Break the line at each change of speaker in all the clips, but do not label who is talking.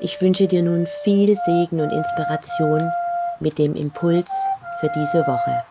Ich wünsche dir nun viel Segen und Inspiration mit dem Impuls für diese Woche.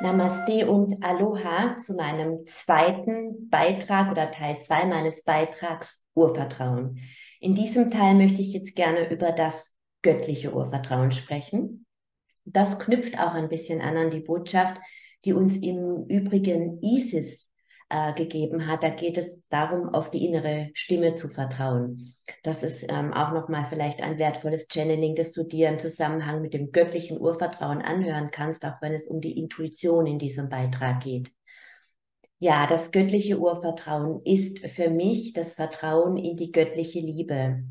Namaste und Aloha zu meinem zweiten Beitrag oder Teil 2 meines Beitrags Urvertrauen. In diesem Teil möchte ich jetzt gerne über das göttliche Urvertrauen sprechen. Das knüpft auch ein bisschen an an die Botschaft, die uns im Übrigen Isis äh, gegeben hat. Da geht es darum, auf die innere Stimme zu vertrauen. Das ist ähm, auch nochmal vielleicht ein wertvolles Channeling, das du dir im Zusammenhang mit dem göttlichen Urvertrauen anhören kannst, auch wenn es um die Intuition in diesem Beitrag geht. Ja, das göttliche Urvertrauen ist für mich das Vertrauen in die göttliche Liebe.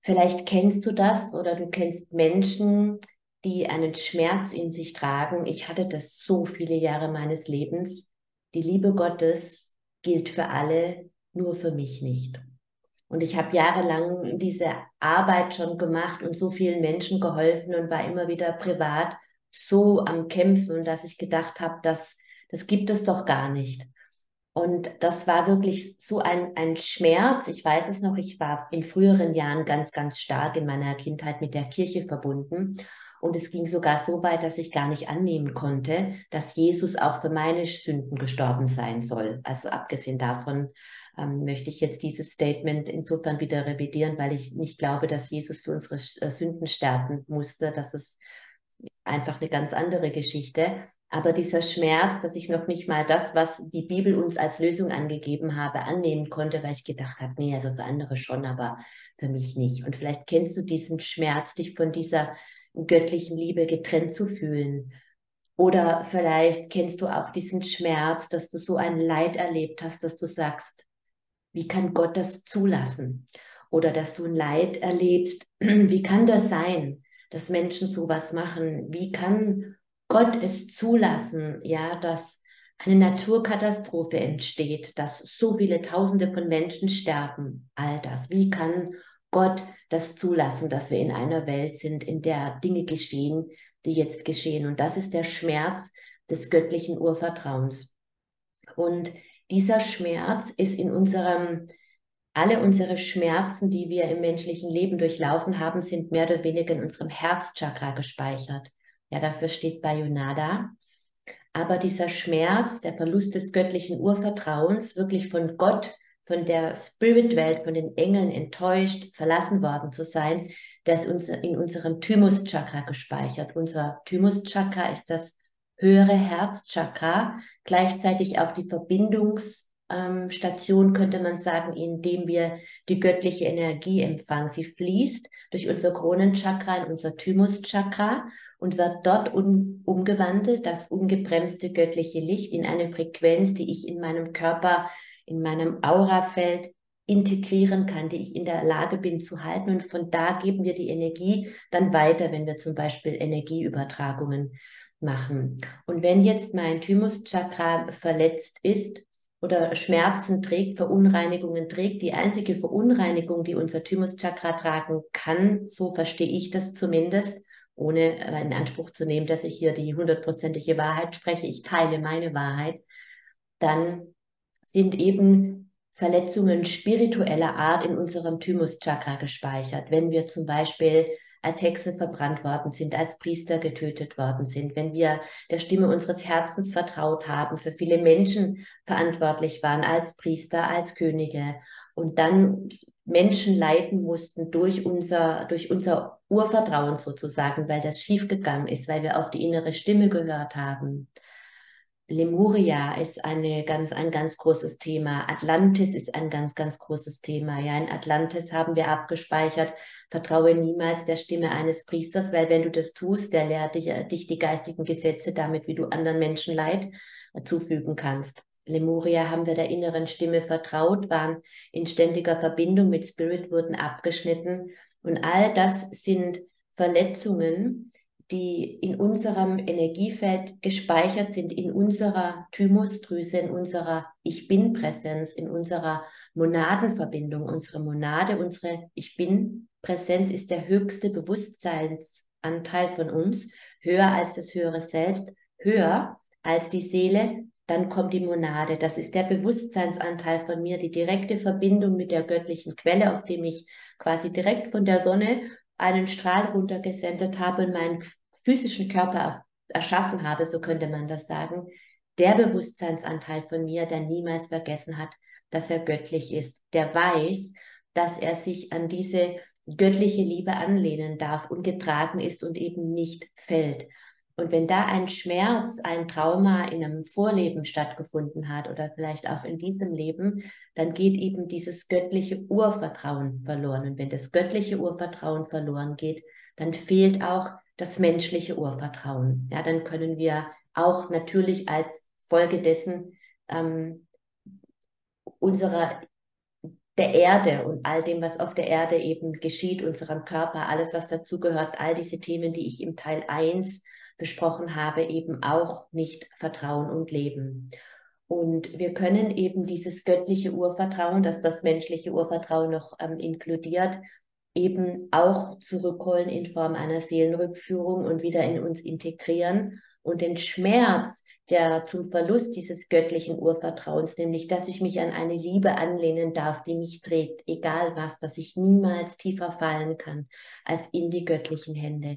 Vielleicht kennst du das oder du kennst Menschen, die einen Schmerz in sich tragen. Ich hatte das so viele Jahre meines Lebens. Die Liebe Gottes gilt für alle, nur für mich nicht. Und ich habe jahrelang diese Arbeit schon gemacht und so vielen Menschen geholfen und war immer wieder privat so am Kämpfen, dass ich gedacht habe, das, das gibt es doch gar nicht. Und das war wirklich so ein, ein Schmerz. Ich weiß es noch, ich war in früheren Jahren ganz, ganz stark in meiner Kindheit mit der Kirche verbunden. Und es ging sogar so weit, dass ich gar nicht annehmen konnte, dass Jesus auch für meine Sünden gestorben sein soll. Also abgesehen davon ähm, möchte ich jetzt dieses Statement insofern wieder revidieren, weil ich nicht glaube, dass Jesus für unsere äh, Sünden sterben musste. Das ist einfach eine ganz andere Geschichte. Aber dieser Schmerz, dass ich noch nicht mal das, was die Bibel uns als Lösung angegeben habe, annehmen konnte, weil ich gedacht habe, nee, also für andere schon, aber für mich nicht. Und vielleicht kennst du diesen Schmerz, dich von dieser göttlichen Liebe getrennt zu fühlen. Oder vielleicht kennst du auch diesen Schmerz, dass du so ein Leid erlebt hast, dass du sagst, wie kann Gott das zulassen? Oder dass du ein Leid erlebst, wie kann das sein, dass Menschen sowas machen? Wie kann Gott es zulassen, ja, dass eine Naturkatastrophe entsteht, dass so viele Tausende von Menschen sterben? All das. Wie kann Gott das zulassen, dass wir in einer Welt sind, in der Dinge geschehen, die jetzt geschehen. Und das ist der Schmerz des göttlichen Urvertrauens. Und dieser Schmerz ist in unserem, alle unsere Schmerzen, die wir im menschlichen Leben durchlaufen haben, sind mehr oder weniger in unserem Herzchakra gespeichert. Ja, dafür steht Bayonada. Aber dieser Schmerz, der Verlust des göttlichen Urvertrauens, wirklich von Gott von der Spirit-Welt, von den Engeln enttäuscht, verlassen worden zu sein, das ist in unserem Thymus-Chakra gespeichert. Unser Thymus-Chakra ist das höhere Herzchakra, gleichzeitig auch die Verbindungsstation, könnte man sagen, indem wir die göttliche Energie empfangen. Sie fließt durch unser Kronenchakra in unser Thymus-Chakra und wird dort um, umgewandelt, das ungebremste göttliche Licht, in eine Frequenz, die ich in meinem Körper in meinem Aurafeld integrieren kann, die ich in der Lage bin zu halten. Und von da geben wir die Energie dann weiter, wenn wir zum Beispiel Energieübertragungen machen. Und wenn jetzt mein Thymuschakra verletzt ist oder Schmerzen trägt, Verunreinigungen trägt, die einzige Verunreinigung, die unser Thymuschakra tragen kann, so verstehe ich das zumindest, ohne in Anspruch zu nehmen, dass ich hier die hundertprozentige Wahrheit spreche, ich teile meine Wahrheit, dann sind eben Verletzungen spiritueller Art in unserem Thymuschakra gespeichert. Wenn wir zum Beispiel als Hexen verbrannt worden sind, als Priester getötet worden sind, wenn wir der Stimme unseres Herzens vertraut haben, für viele Menschen verantwortlich waren, als Priester, als Könige und dann Menschen leiten mussten durch unser, durch unser Urvertrauen sozusagen, weil das schiefgegangen ist, weil wir auf die innere Stimme gehört haben. Lemuria ist eine ganz, ein ganz großes Thema. Atlantis ist ein ganz, ganz großes Thema. Ja, in Atlantis haben wir abgespeichert, vertraue niemals der Stimme eines Priesters, weil wenn du das tust, der lehrt dich, dich die geistigen Gesetze damit, wie du anderen Menschen Leid zufügen kannst. Lemuria haben wir der inneren Stimme vertraut, waren in ständiger Verbindung mit Spirit, wurden abgeschnitten. Und all das sind Verletzungen, die in unserem Energiefeld gespeichert sind, in unserer Thymusdrüse, in unserer Ich Bin-Präsenz, in unserer Monadenverbindung. Unsere Monade, unsere Ich Bin-Präsenz ist der höchste Bewusstseinsanteil von uns, höher als das höhere Selbst, höher als die Seele. Dann kommt die Monade. Das ist der Bewusstseinsanteil von mir, die direkte Verbindung mit der göttlichen Quelle, auf dem ich quasi direkt von der Sonne einen Strahl runtergesendet habe und meinen physischen Körper erschaffen habe, so könnte man das sagen, der Bewusstseinsanteil von mir, der niemals vergessen hat, dass er göttlich ist, der weiß, dass er sich an diese göttliche Liebe anlehnen darf und getragen ist und eben nicht fällt. Und wenn da ein Schmerz, ein Trauma in einem Vorleben stattgefunden hat oder vielleicht auch in diesem Leben, dann geht eben dieses göttliche Urvertrauen verloren. Und wenn das göttliche Urvertrauen verloren geht, dann fehlt auch das menschliche Urvertrauen. Ja, dann können wir auch natürlich als Folge dessen ähm, unserer der Erde und all dem, was auf der Erde eben geschieht, unserem Körper, alles, was dazugehört, all diese Themen, die ich im Teil 1 besprochen habe, eben auch nicht vertrauen und leben. Und wir können eben dieses göttliche Urvertrauen, das das menschliche Urvertrauen noch ähm, inkludiert, eben auch zurückholen in Form einer Seelenrückführung und wieder in uns integrieren und den Schmerz, der zum Verlust dieses göttlichen Urvertrauens, nämlich dass ich mich an eine Liebe anlehnen darf, die mich trägt, egal was, dass ich niemals tiefer fallen kann als in die göttlichen Hände,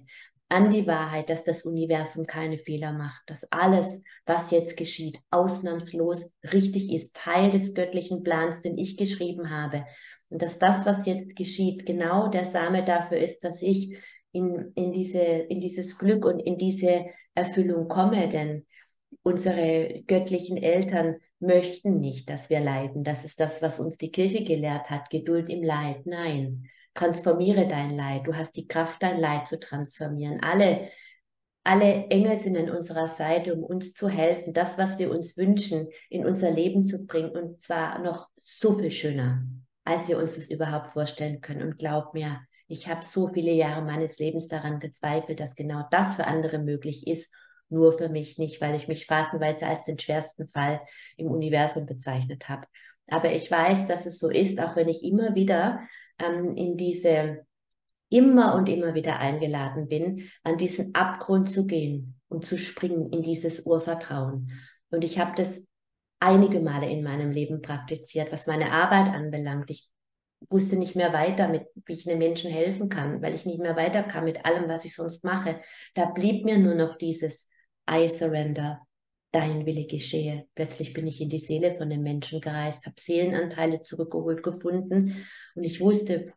an die Wahrheit, dass das Universum keine Fehler macht, dass alles, was jetzt geschieht, ausnahmslos richtig ist, Teil des göttlichen Plans, den ich geschrieben habe. Und dass das, was jetzt geschieht, genau der Same dafür ist, dass ich in, in, diese, in dieses Glück und in diese Erfüllung komme. Denn unsere göttlichen Eltern möchten nicht, dass wir leiden. Das ist das, was uns die Kirche gelehrt hat. Geduld im Leid. Nein transformiere dein Leid. Du hast die Kraft, dein Leid zu transformieren. Alle, alle Engel sind an unserer Seite, um uns zu helfen, das, was wir uns wünschen, in unser Leben zu bringen. Und zwar noch so viel schöner, als wir uns das überhaupt vorstellen können. Und glaub mir, ich habe so viele Jahre meines Lebens daran gezweifelt, dass genau das für andere möglich ist. Nur für mich nicht, weil ich mich phasenweise als den schwersten Fall im Universum bezeichnet habe. Aber ich weiß, dass es so ist, auch wenn ich immer wieder ähm, in diese immer und immer wieder eingeladen bin, an diesen Abgrund zu gehen und zu springen in dieses Urvertrauen. Und ich habe das einige Male in meinem Leben praktiziert, was meine Arbeit anbelangt. Ich wusste nicht mehr weiter, mit, wie ich den Menschen helfen kann, weil ich nicht mehr weiterkam mit allem, was ich sonst mache. Da blieb mir nur noch dieses I surrender, dein Wille geschehe. Plötzlich bin ich in die Seele von dem Menschen gereist, habe Seelenanteile zurückgeholt gefunden und ich wusste,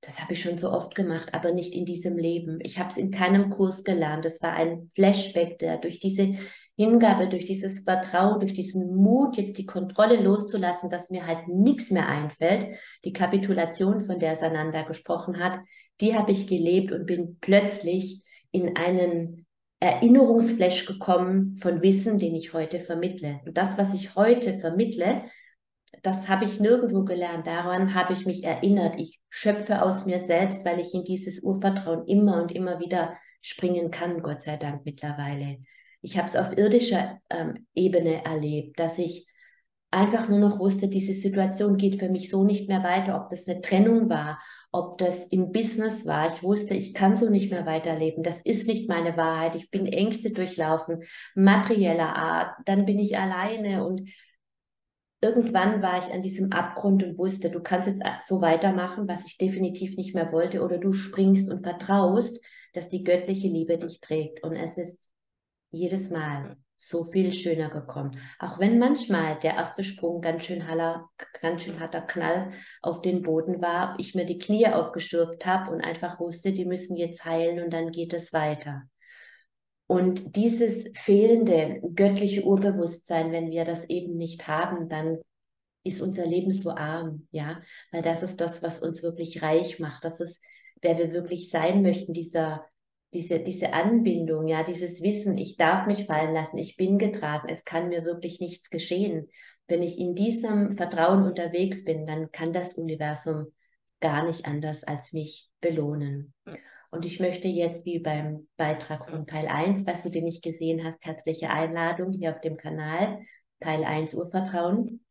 das habe ich schon so oft gemacht, aber nicht in diesem Leben. Ich habe es in keinem Kurs gelernt. Das war ein Flashback, der durch diese Hingabe, durch dieses Vertrauen, durch diesen Mut, jetzt die Kontrolle loszulassen, dass mir halt nichts mehr einfällt. Die Kapitulation, von der Sananda gesprochen hat, die habe ich gelebt und bin plötzlich in einen Erinnerungsflash gekommen von Wissen, den ich heute vermittle. Und das, was ich heute vermittle, das habe ich nirgendwo gelernt. Daran habe ich mich erinnert. Ich schöpfe aus mir selbst, weil ich in dieses Urvertrauen immer und immer wieder springen kann, Gott sei Dank mittlerweile. Ich habe es auf irdischer ähm, Ebene erlebt, dass ich einfach nur noch wusste, diese Situation geht für mich so nicht mehr weiter, ob das eine Trennung war, ob das im Business war. Ich wusste, ich kann so nicht mehr weiterleben. Das ist nicht meine Wahrheit. Ich bin Ängste durchlaufen, materieller Art. Dann bin ich alleine und irgendwann war ich an diesem Abgrund und wusste, du kannst jetzt so weitermachen, was ich definitiv nicht mehr wollte, oder du springst und vertraust, dass die göttliche Liebe dich trägt. Und es ist jedes Mal so viel schöner gekommen. Auch wenn manchmal der erste Sprung ganz schön, haller, ganz schön harter Knall auf den Boden war, ich mir die Knie aufgestürft habe und einfach wusste, die müssen jetzt heilen und dann geht es weiter. Und dieses fehlende göttliche Urbewusstsein, wenn wir das eben nicht haben, dann ist unser Leben so arm, ja, weil das ist das, was uns wirklich reich macht. Das ist, wer wir wirklich sein möchten, dieser diese, diese Anbindung, ja, dieses Wissen, ich darf mich fallen lassen, ich bin getragen, es kann mir wirklich nichts geschehen. wenn ich in diesem Vertrauen unterwegs bin, dann kann das Universum gar nicht anders als mich belohnen. Und ich möchte jetzt, wie beim Beitrag von Teil 1, was du den nicht gesehen hast, herzliche Einladung hier auf dem Kanal, Teil 1 Urvertrauen.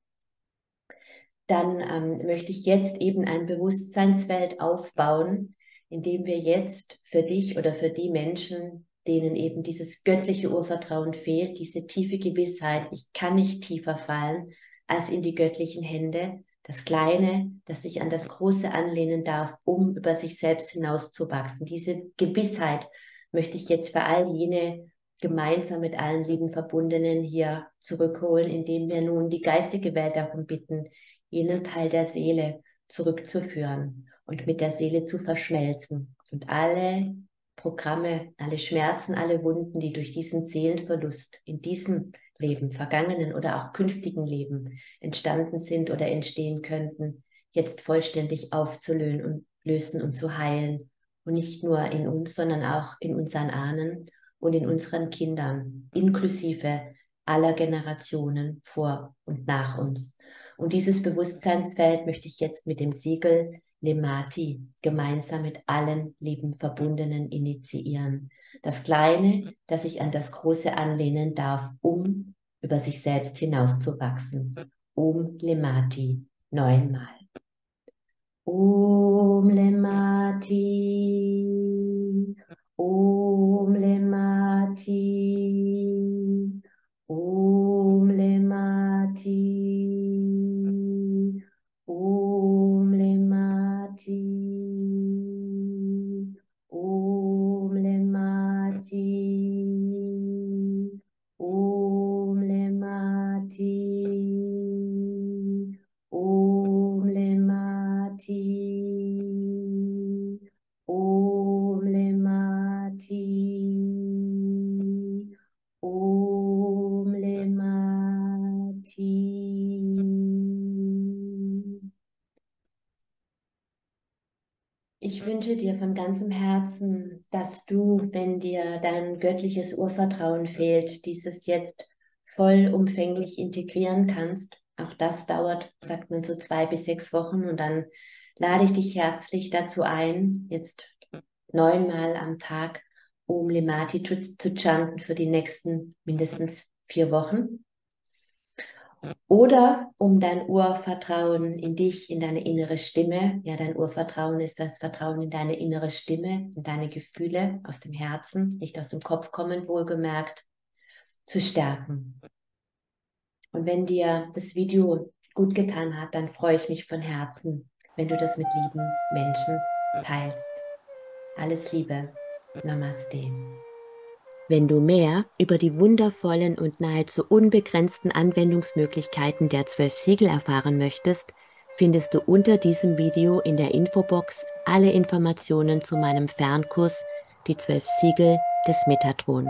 Dann ähm, möchte ich jetzt eben ein Bewusstseinsfeld aufbauen, in dem wir jetzt für dich oder für die Menschen, denen eben dieses göttliche Urvertrauen fehlt, diese tiefe Gewissheit, ich kann nicht tiefer fallen als in die göttlichen Hände, das Kleine, das sich an das Große anlehnen darf, um über sich selbst hinauszuwachsen. Diese Gewissheit möchte ich jetzt für all jene gemeinsam mit allen lieben Verbundenen hier zurückholen, indem wir nun die geistige Welt darum bitten, jenen Teil der Seele zurückzuführen und mit der Seele zu verschmelzen und alle Programme, alle Schmerzen, alle Wunden, die durch diesen Seelenverlust in diesem Leben, vergangenen oder auch künftigen Leben entstanden sind oder entstehen könnten, jetzt vollständig aufzulösen und lösen und zu heilen. Und nicht nur in uns, sondern auch in unseren Ahnen und in unseren Kindern, inklusive aller Generationen vor und nach uns. Und dieses Bewusstseinsfeld möchte ich jetzt mit dem Siegel Lemati gemeinsam mit allen lieben Verbundenen initiieren. Das Kleine, das sich an das Große anlehnen darf, um über sich selbst hinauszuwachsen. Om Lemati neunmal. Om Lemati, Om Lemati, Om Lemati. Ich wünsche dir von ganzem Herzen, dass du, wenn dir dein göttliches Urvertrauen fehlt, dieses jetzt vollumfänglich integrieren kannst. Auch das dauert, sagt man, so zwei bis sechs Wochen und dann lade ich dich herzlich dazu ein, jetzt neunmal am Tag Om Lemati zu chanten für die nächsten mindestens vier Wochen. Oder um dein Urvertrauen in dich, in deine innere Stimme. Ja, dein Urvertrauen ist das Vertrauen in deine innere Stimme, in deine Gefühle aus dem Herzen, nicht aus dem Kopf kommen, wohlgemerkt, zu stärken. Und wenn dir das Video gut getan hat, dann freue ich mich von Herzen, wenn du das mit lieben Menschen teilst. Alles Liebe. Namaste. Wenn du mehr über die wundervollen und nahezu unbegrenzten Anwendungsmöglichkeiten der zwölf Siegel erfahren möchtest, findest du unter diesem Video in der Infobox alle Informationen zu meinem Fernkurs Die zwölf Siegel des Metatron.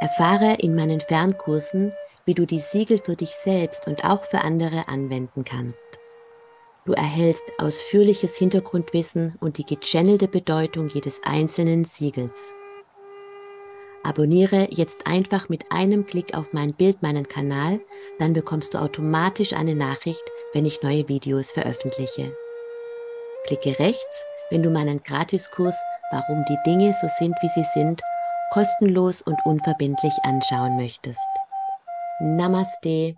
Erfahre in meinen Fernkursen, wie du die Siegel für dich selbst und auch für andere anwenden kannst. Du erhältst ausführliches Hintergrundwissen und die gechannelte Bedeutung jedes einzelnen Siegels. Abonniere jetzt einfach mit einem Klick auf mein Bild meinen Kanal, dann bekommst du automatisch eine Nachricht, wenn ich neue Videos veröffentliche. Klicke rechts, wenn du meinen Gratiskurs Warum die Dinge so sind, wie sie sind, kostenlos und unverbindlich anschauen möchtest. Namaste.